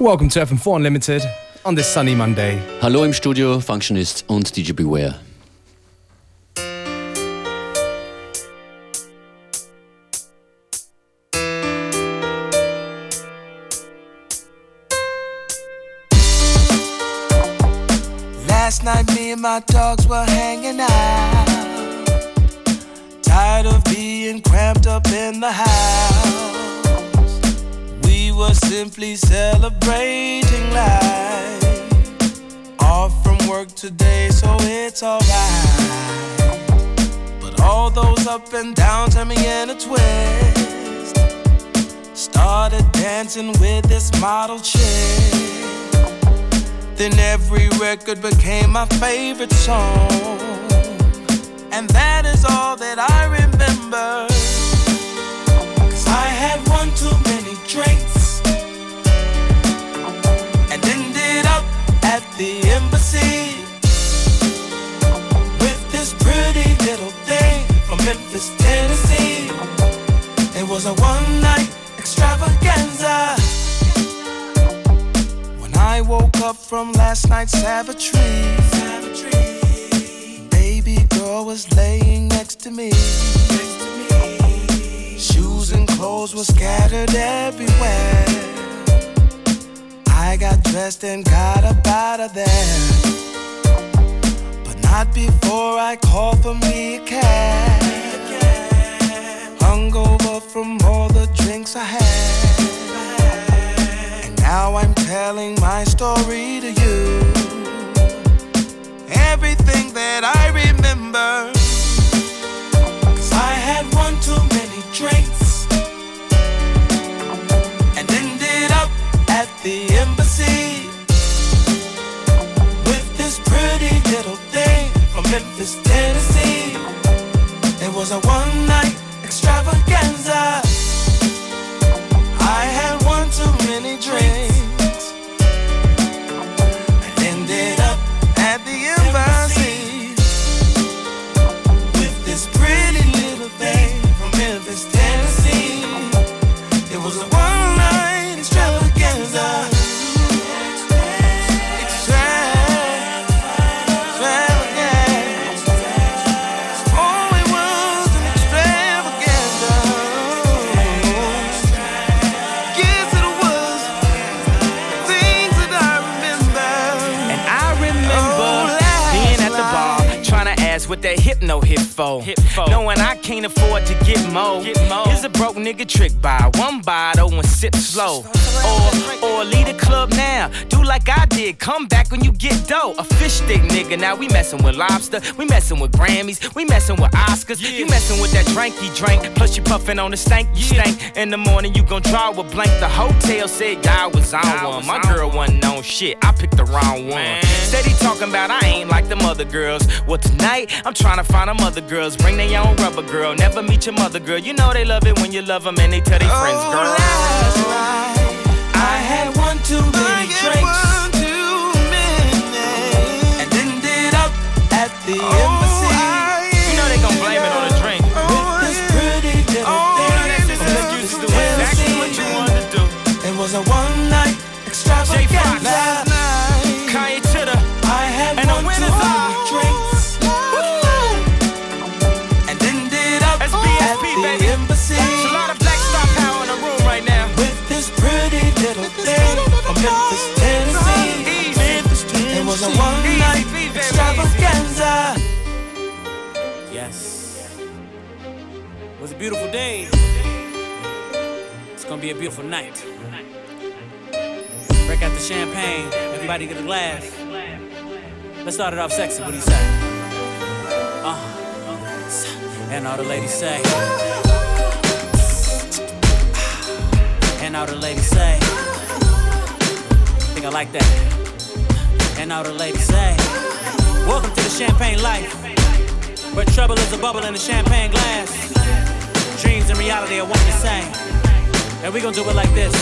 Welcome to FM4 Unlimited on this sunny Monday. Hallo im Studio, Functionist und DJ Beware. Last night, me and my dogs were hanging out. Tired of being cramped up in the house. Were simply celebrating life. Off from work today, so it's alright. But all those up and downs had me in a twist. Started dancing with this model chick. Then every record became my favorite song. And that is all that I remember. Memphis, Tennessee. It was a one night extravaganza. When I woke up from last night's savagery, baby girl was laying next to me. Shoes and clothes were scattered everywhere. I got dressed and got up out of there. Not before I called for me a cab. Hungover from all the drinks I had. And now I'm telling my story to you. Everything that I remember. Cause I had one too many drinks. Memphis, Tennessee. It was a one night extravaganza. Hit for. Knowing I can't afford to get more. Here's a broke nigga trick by one bottle and sip slow. Or, or leave the club now. Do like I did, come back when you get dough. A fish stick nigga, now we messing with lobster. We messing with Grammys, we messing with Oscars. You messing with that drink he drank, plus you puffing on the stank you stank. In the morning you gon' draw a blank. The hotel said y'all was on one. My girl wasn't on shit, I picked the wrong one. Steady talking about I ain't like them other girls. Well, tonight I'm trying to find them other girls. Bring their own rubber girl. Never meet your mother girl. You know they love it when you love them and they tell their oh, friends, Oh, girl. last night I had one too many drinks. And ended up at the oh, embassy. You know they gon' blame was a one night extravaganza. Yes. It was a beautiful day. It's gonna be a beautiful night. Break out the champagne. Everybody get a glass. Let's start it off sexy. What do you say? Uh, and all the ladies say. And all the ladies say. think I like that. And all the ladies say. Welcome to the champagne life. But trouble is a bubble in a champagne glass. Dreams and reality are one and the same. And we gonna do it like this.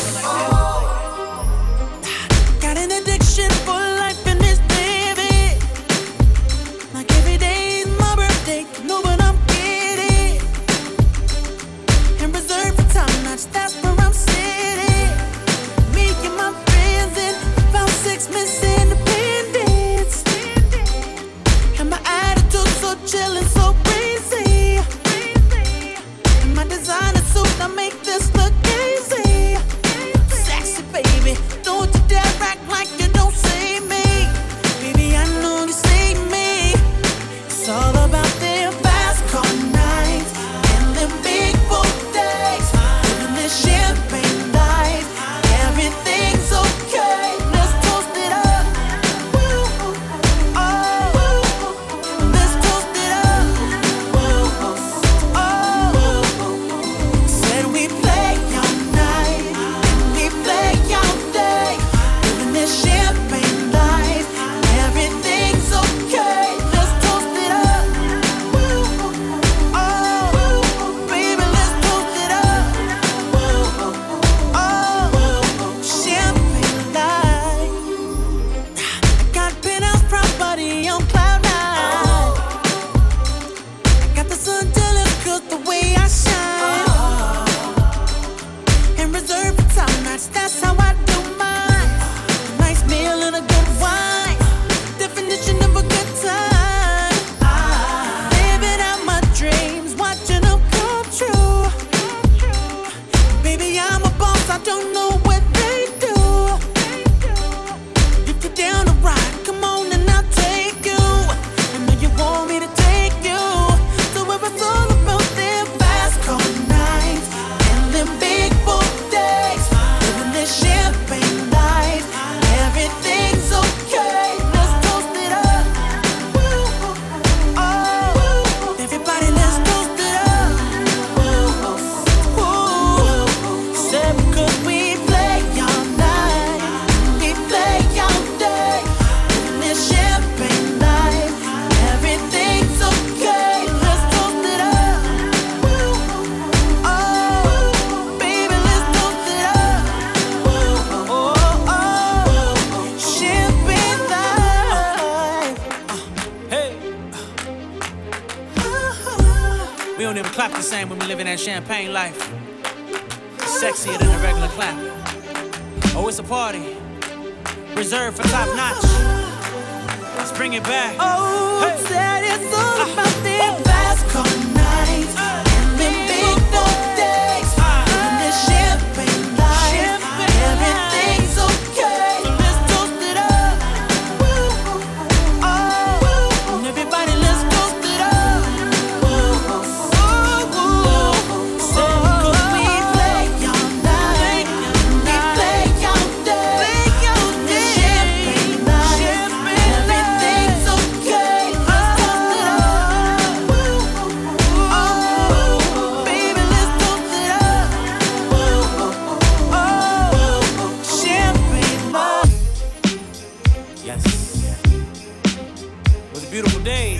Got an addiction for It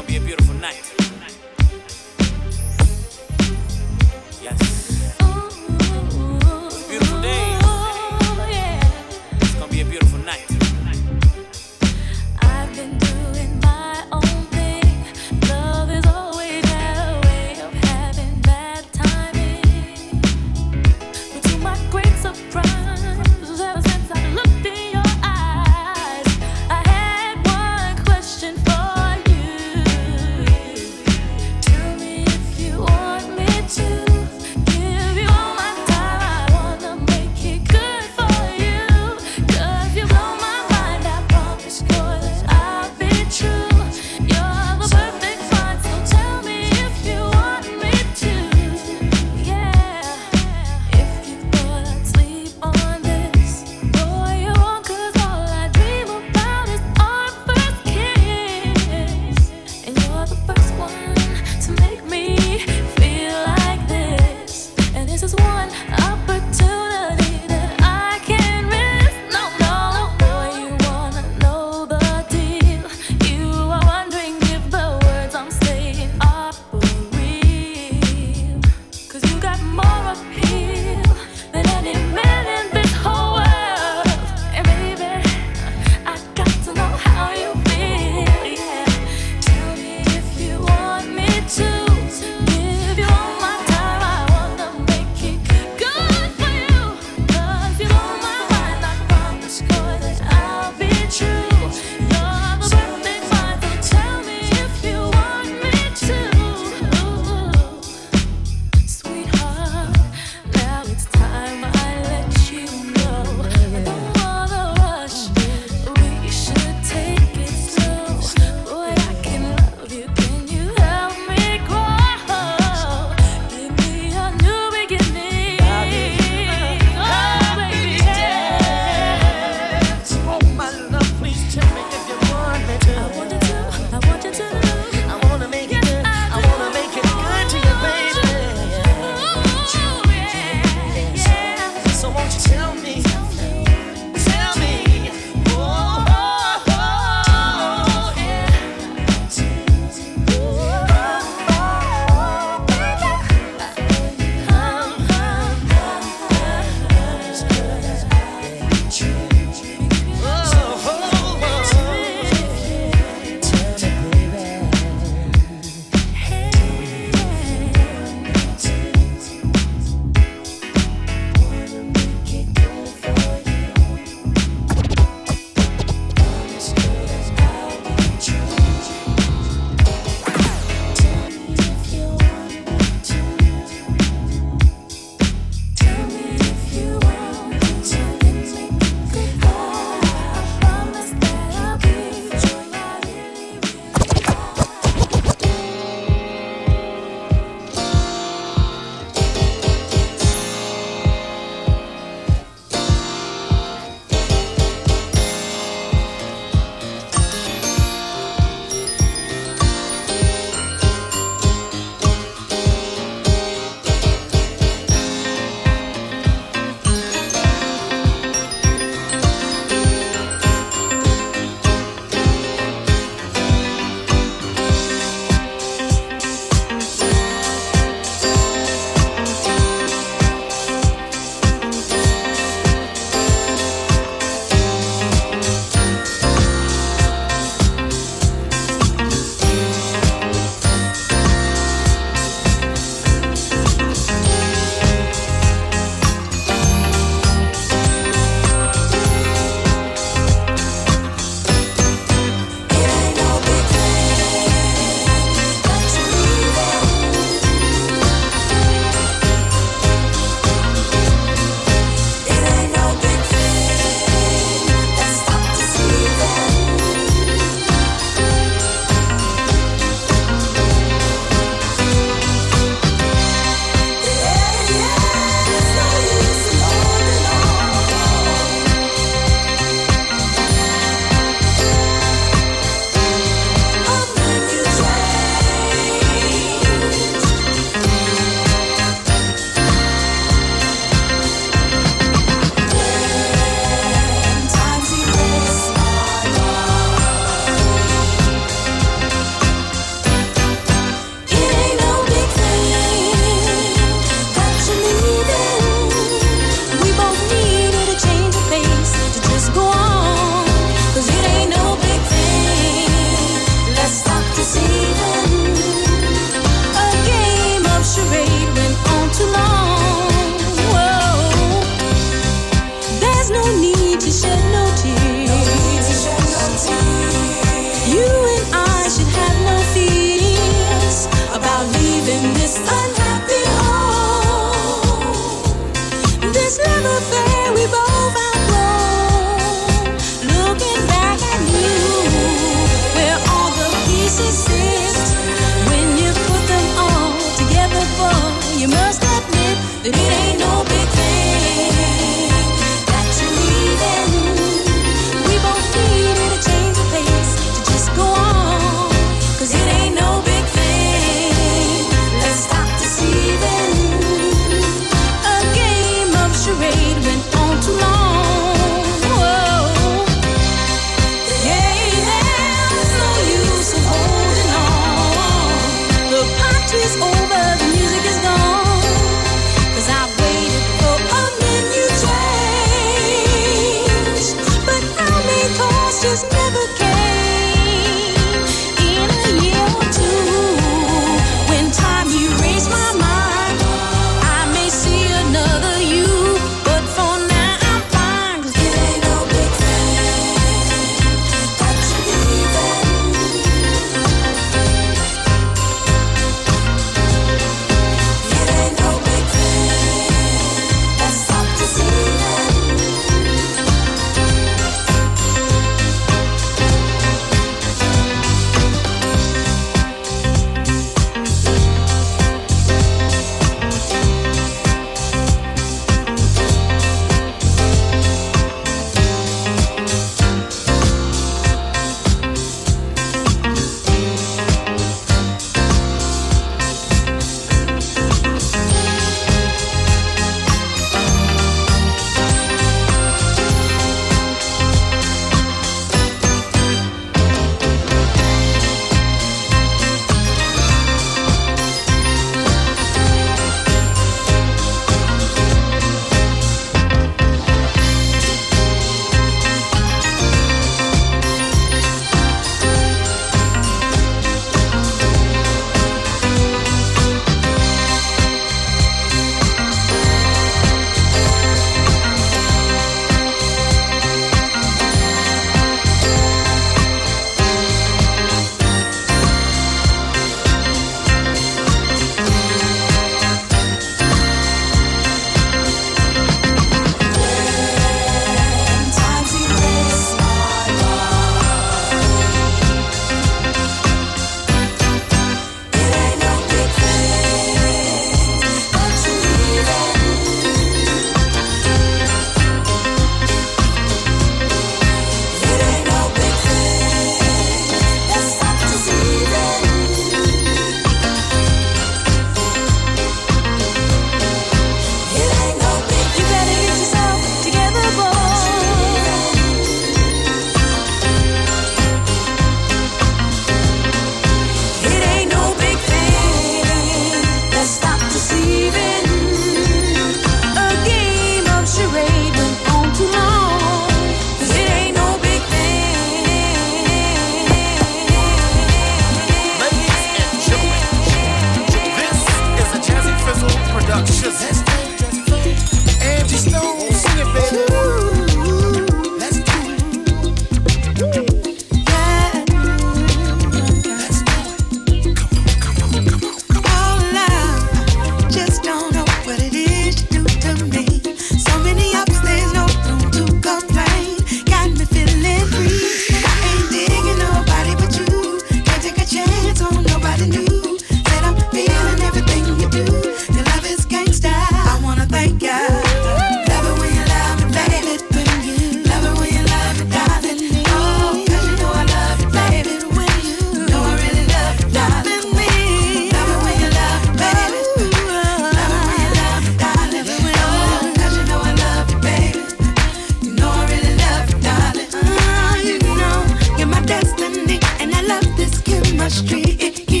it, it.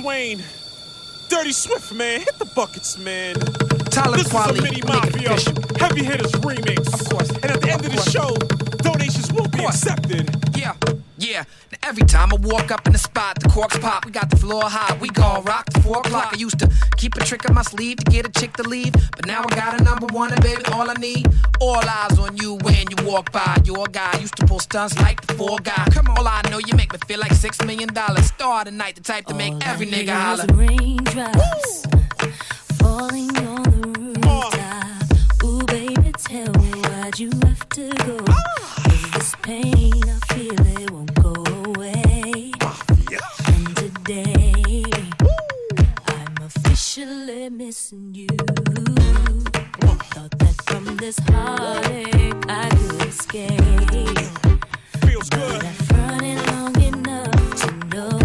Name is Bruce Wayne. Dirty Swift, man. Hit the buckets, man. Tyler this Quali, is a mini mafia heavy hitters remix. Of course. And at the end of the show, donations will be accepted. Yeah, yeah. Now every time I walk up in the spot, the corks pop. We got the floor high. We gon' rock to four o'clock. I used to keep a trick up my sleeve to get a chick to leave, but now I got a number one, and baby, all I need. All eyes on you when you walk by. Your guy used to pull stunts like the four guy. Come on, all I know you make me feel like six million dollars. Star tonight, the type to make every nigga holler. Raindrops falling on the rooftop. Ooh, baby, tell me why'd you have to go? Ah. 'Cause this pain I feel it won't officially missing you. Thought that from this heartache I could escape. Feels good. I've running long enough to know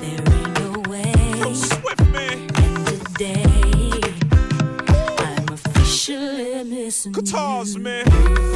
there ain't no way. Swift. And today, I'm officially missing Guitars, you. man.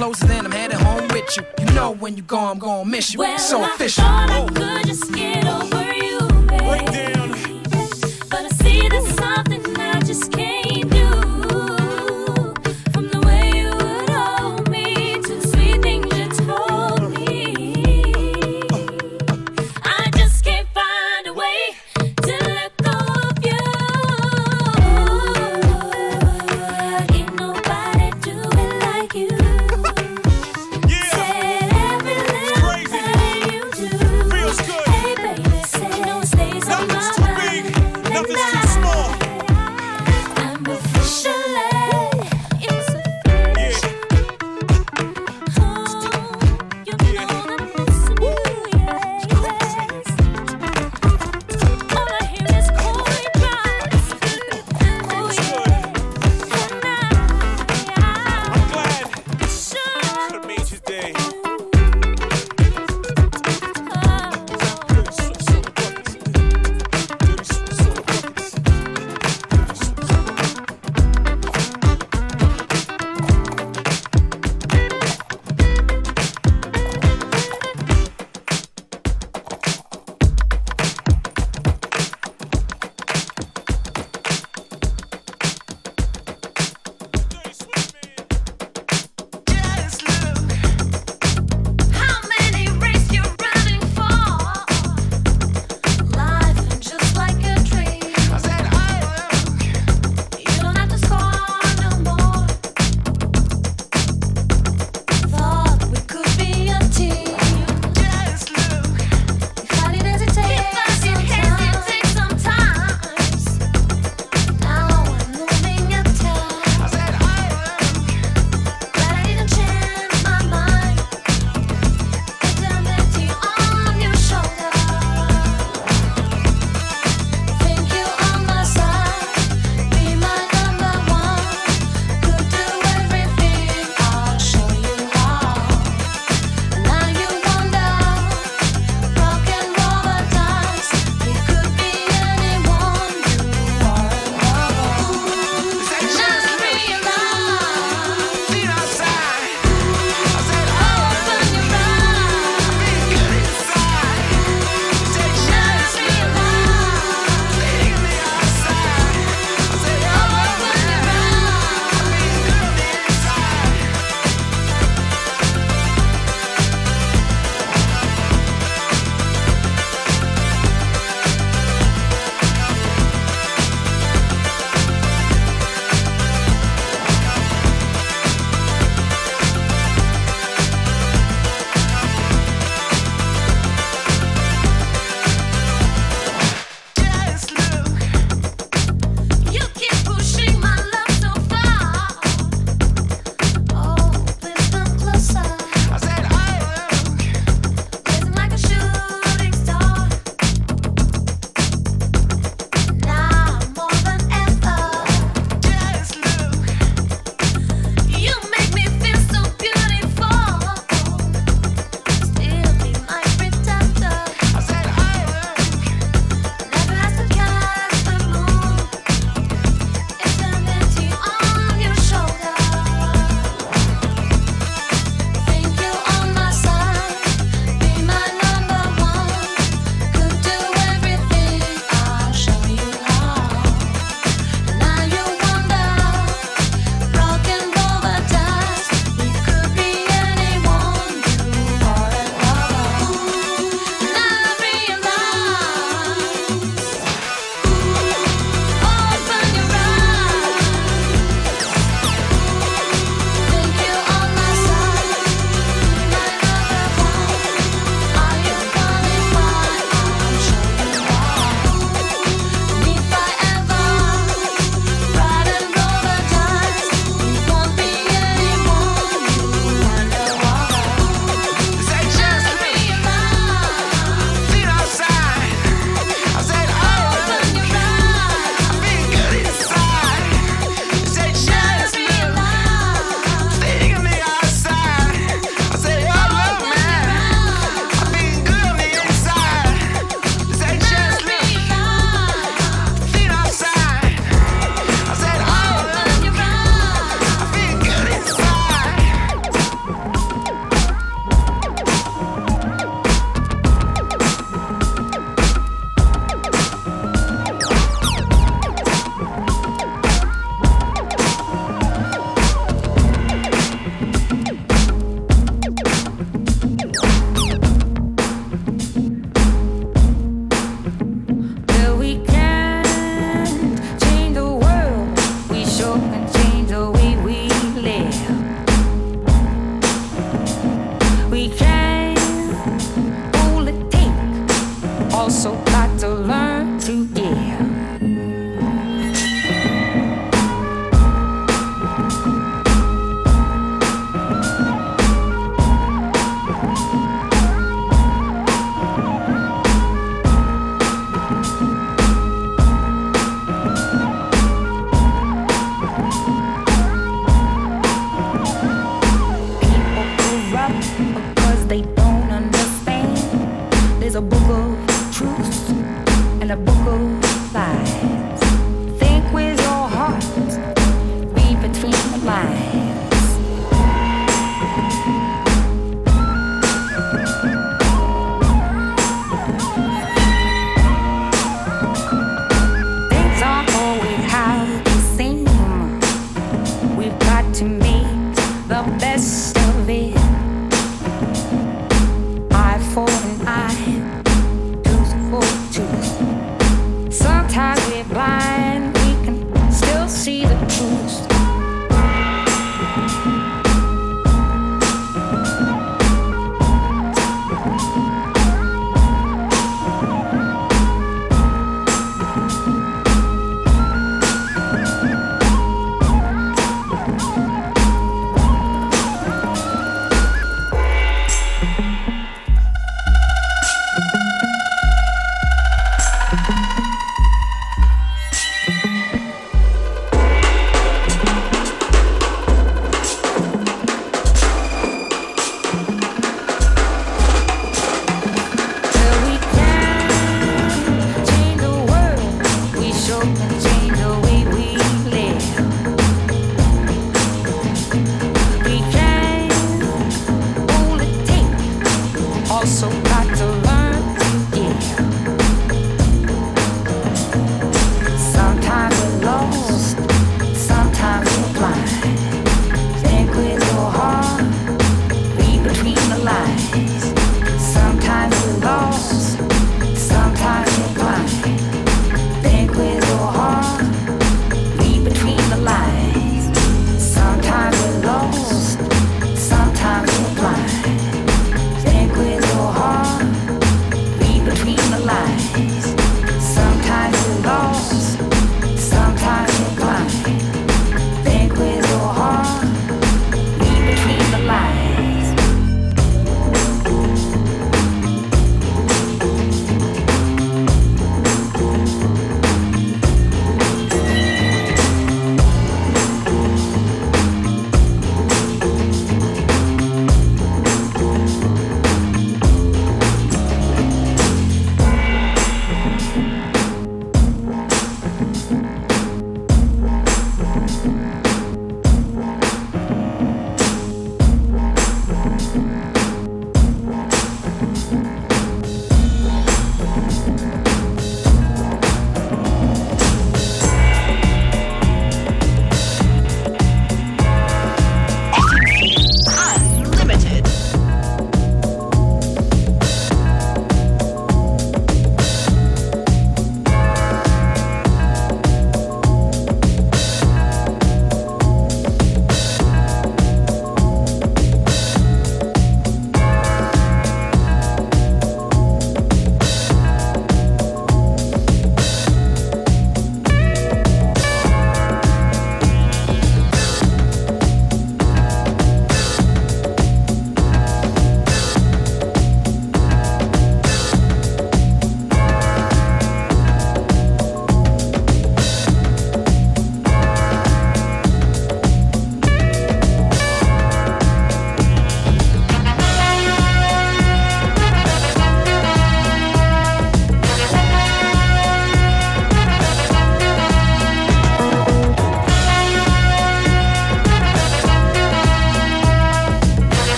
Roses. The club closes and I'm headed home with you. You know when you go, I'm gonna miss you. Well, so I official.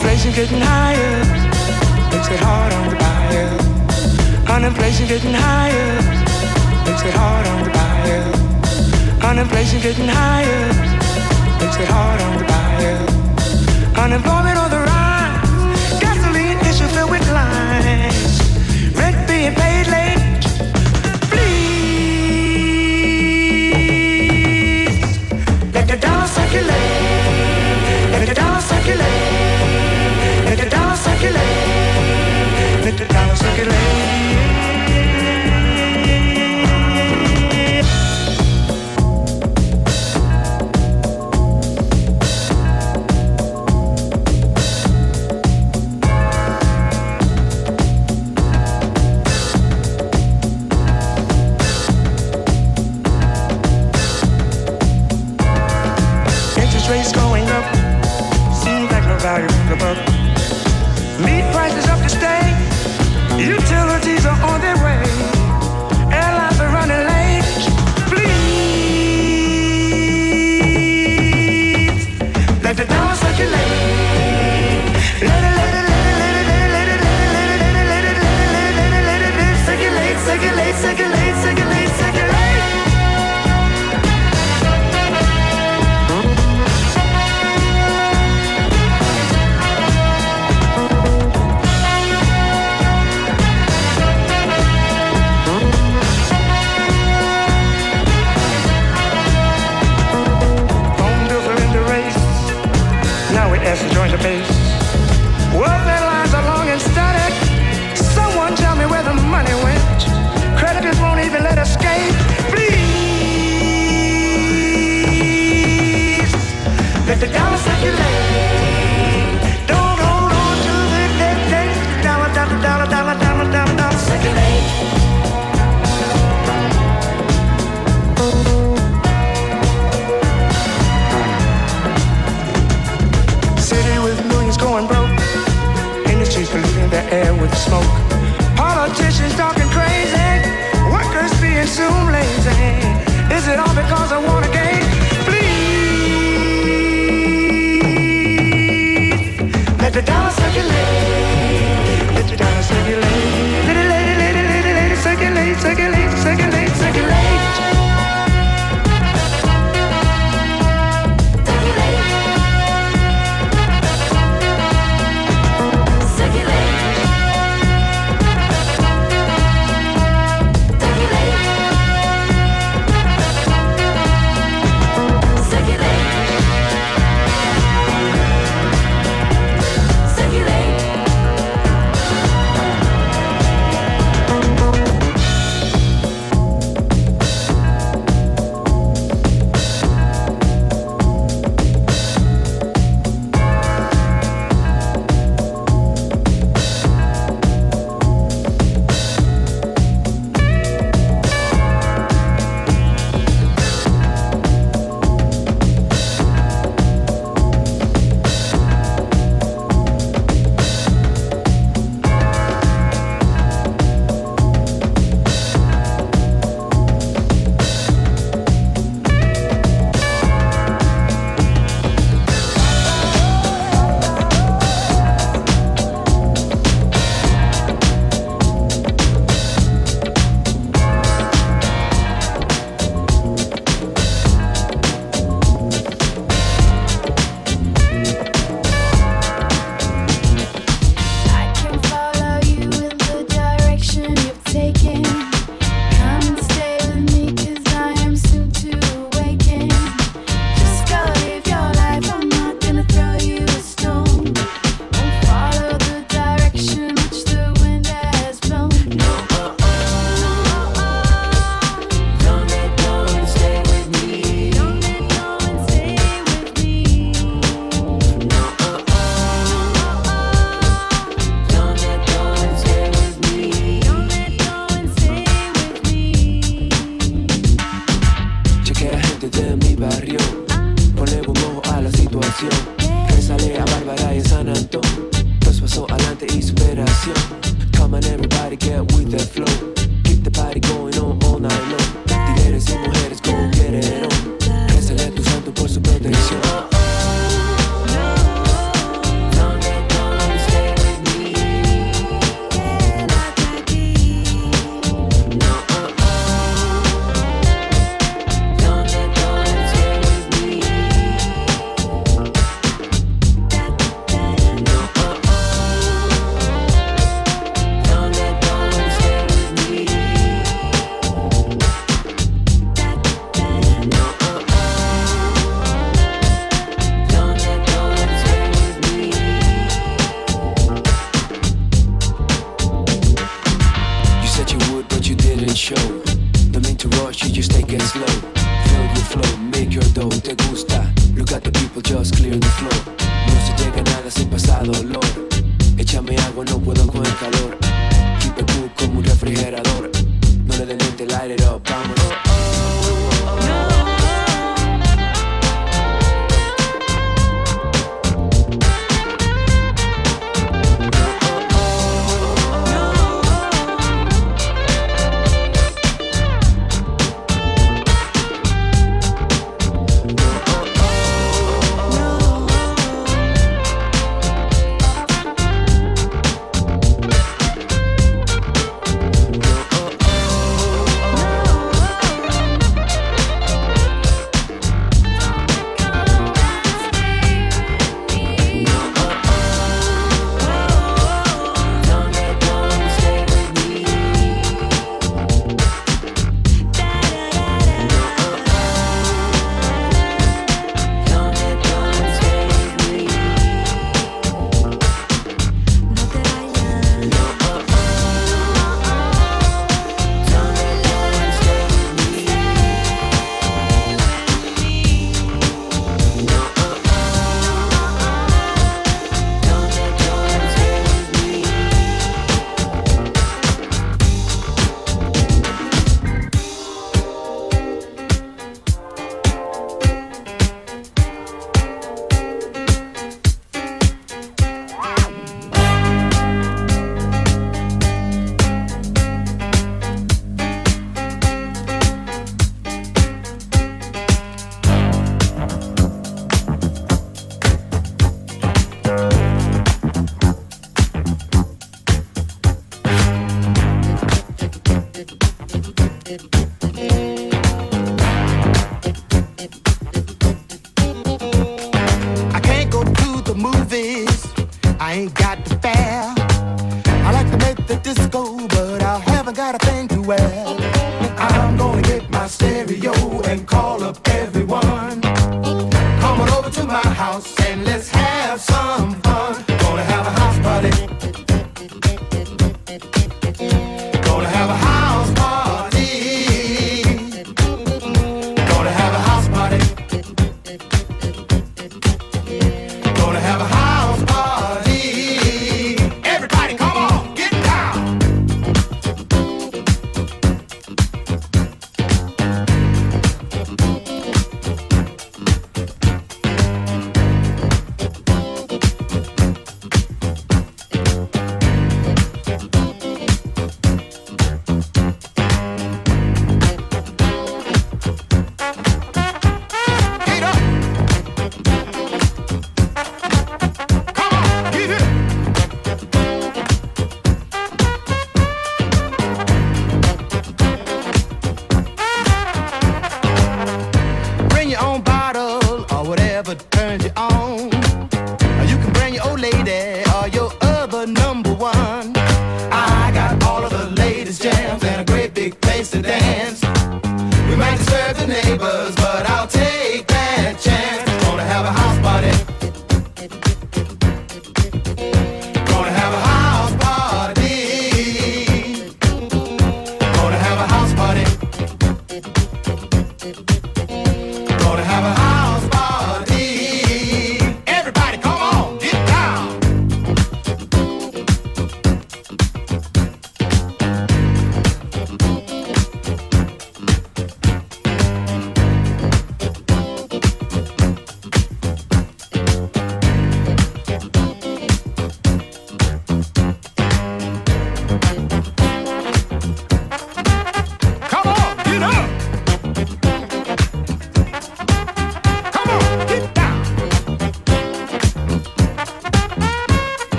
Inflation getting higher makes it hard on the buyer. Unemployment getting higher makes it hard on the buyer. Unemployment getting higher makes it hard on the buyer. Unemployment on Macarena.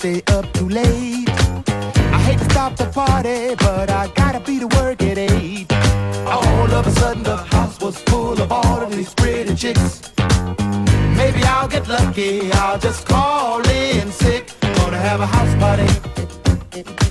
stay up too late. I hate to stop the party, but I gotta be to work at eight. All of a sudden, the house was full of all of these pretty chicks. Maybe I'll get lucky. I'll just call in sick. Gonna have a house party.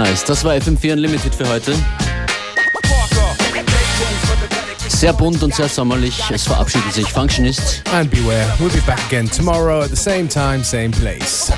Nice. Das war FM4 Unlimited für heute. Sehr bunt und sehr sommerlich. Es verabschieden sich Functionist. And beware, we'll be back again tomorrow at the same time, same place.